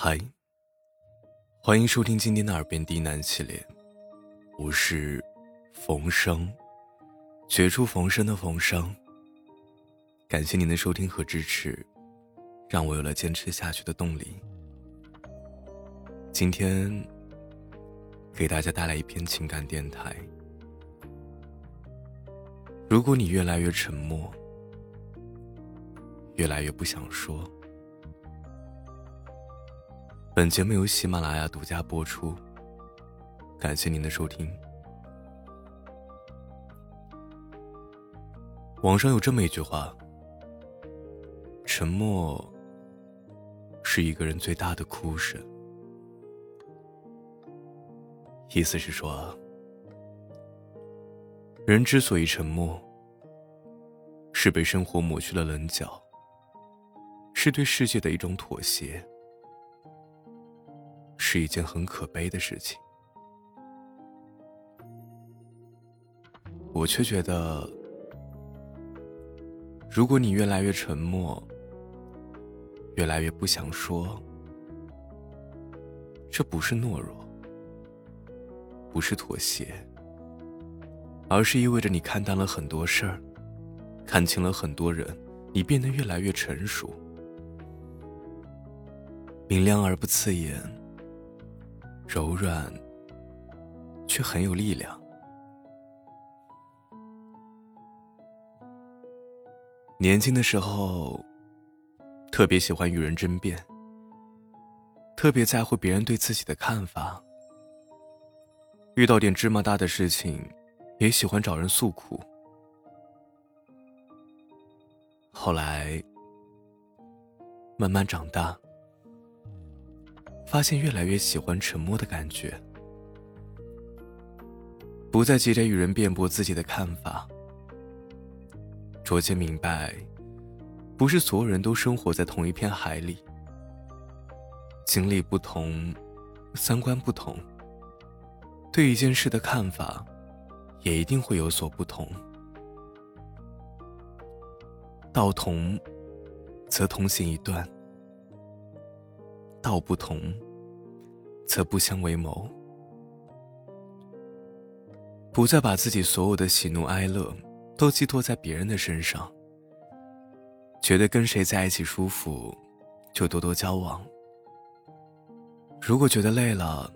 嗨，欢迎收听今天的耳边低喃系列，我是冯生，绝处逢生的冯生。感谢您的收听和支持，让我有了坚持下去的动力。今天给大家带来一篇情感电台。如果你越来越沉默，越来越不想说。本节目由喜马拉雅独家播出，感谢您的收听。网上有这么一句话：“沉默是一个人最大的哭声。”意思是说，人之所以沉默，是被生活抹去了棱角，是对世界的一种妥协。是一件很可悲的事情，我却觉得，如果你越来越沉默，越来越不想说，这不是懦弱，不是妥协，而是意味着你看淡了很多事儿，看清了很多人，你变得越来越成熟，明亮而不刺眼。柔软，却很有力量。年轻的时候，特别喜欢与人争辩，特别在乎别人对自己的看法。遇到点芝麻大的事情，也喜欢找人诉苦。后来，慢慢长大。发现越来越喜欢沉默的感觉，不再急着与人辩驳自己的看法。逐渐明白，不是所有人都生活在同一片海里，经历不同，三观不同，对一件事的看法，也一定会有所不同。道同，则同行一段。道不同，则不相为谋。不再把自己所有的喜怒哀乐都寄托在别人的身上。觉得跟谁在一起舒服，就多多交往。如果觉得累了，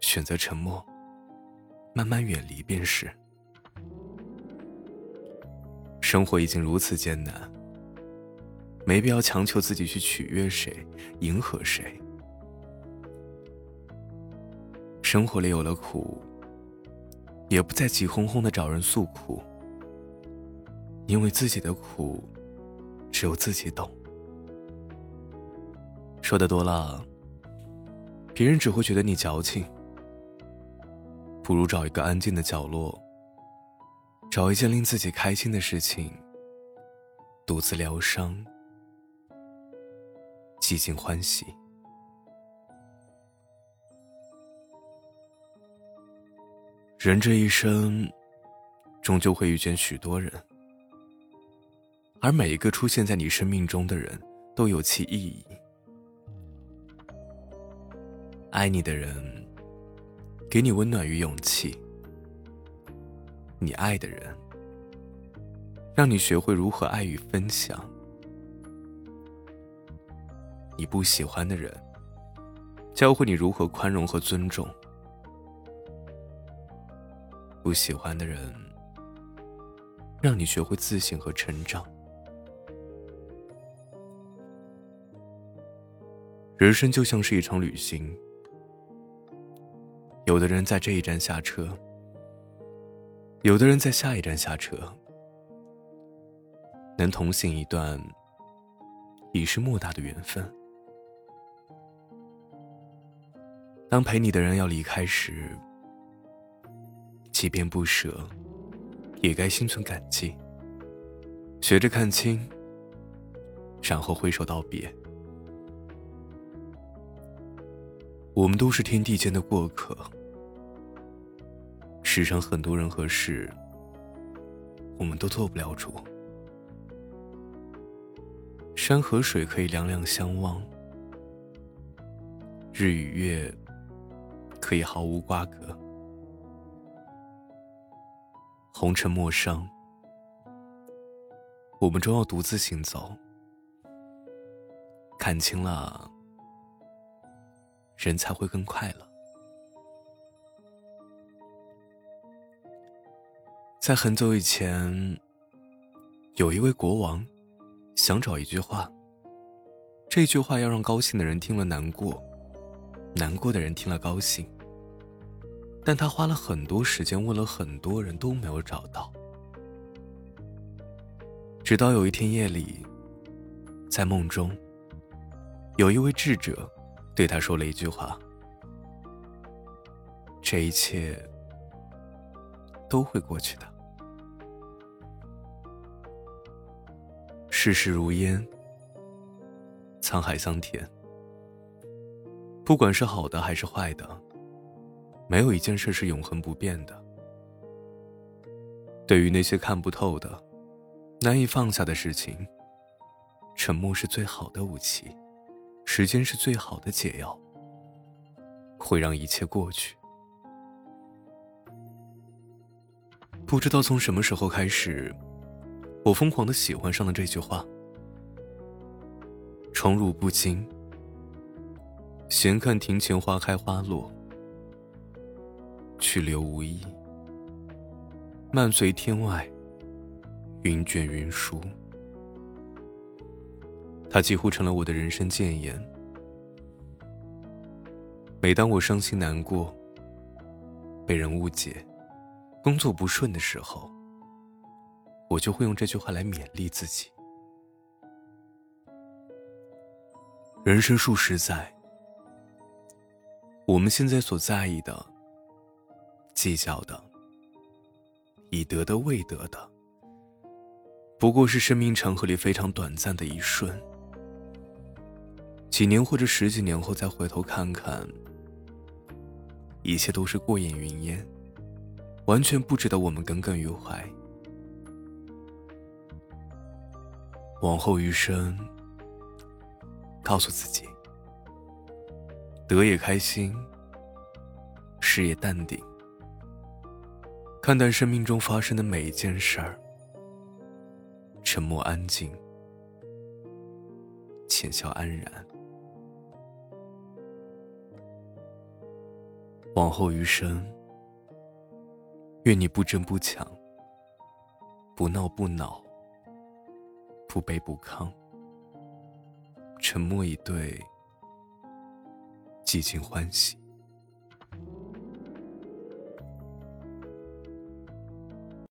选择沉默，慢慢远离便是。生活已经如此艰难。没必要强求自己去取悦谁，迎合谁。生活里有了苦，也不再急哄哄的找人诉苦，因为自己的苦，只有自己懂。说的多了，别人只会觉得你矫情。不如找一个安静的角落，找一件令自己开心的事情，独自疗伤。寂静欢喜。人这一生，终究会遇见许多人，而每一个出现在你生命中的人，都有其意义。爱你的人，给你温暖与勇气；你爱的人，让你学会如何爱与分享。你不喜欢的人，教会你如何宽容和尊重；不喜欢的人，让你学会自信和成长。人生就像是一场旅行，有的人在这一站下车，有的人在下一站下车，能同行一段，已是莫大的缘分。当陪你的人要离开时，即便不舍，也该心存感激。学着看清，然后挥手道别。我们都是天地间的过客，世上很多人和事，我们都做不了主。山和水可以两两相望。日与月可以毫无瓜葛，红尘陌上，我们终要独自行走。看清了，人才会更快乐。在很久以前，有一位国王想找一句话，这句话要让高兴的人听了难过。难过的人听了高兴，但他花了很多时间问了很多人都没有找到。直到有一天夜里，在梦中，有一位智者对他说了一句话：“这一切都会过去的。”世事如烟，沧海桑田。不管是好的还是坏的，没有一件事是永恒不变的。对于那些看不透的、难以放下的事情，沉默是最好的武器，时间是最好的解药，会让一切过去。不知道从什么时候开始，我疯狂的喜欢上了这句话：“宠辱不惊。”闲看庭前花开花落，去留无意。漫随天外，云卷云舒。它几乎成了我的人生谏言。每当我伤心难过、被人误解、工作不顺的时候，我就会用这句话来勉励自己。人生数十载。我们现在所在意的、计较的、已得的、未得的，不过是生命长河里非常短暂的一瞬。几年或者十几年后再回头看看，一切都是过眼云烟，完全不值得我们耿耿于怀。往后余生，告诉自己。得也开心，失也淡定，看淡生命中发生的每一件事儿，沉默安静，浅笑安然。往后余生，愿你不争不抢，不闹不恼，不卑不亢，沉默以对。寂静欢喜。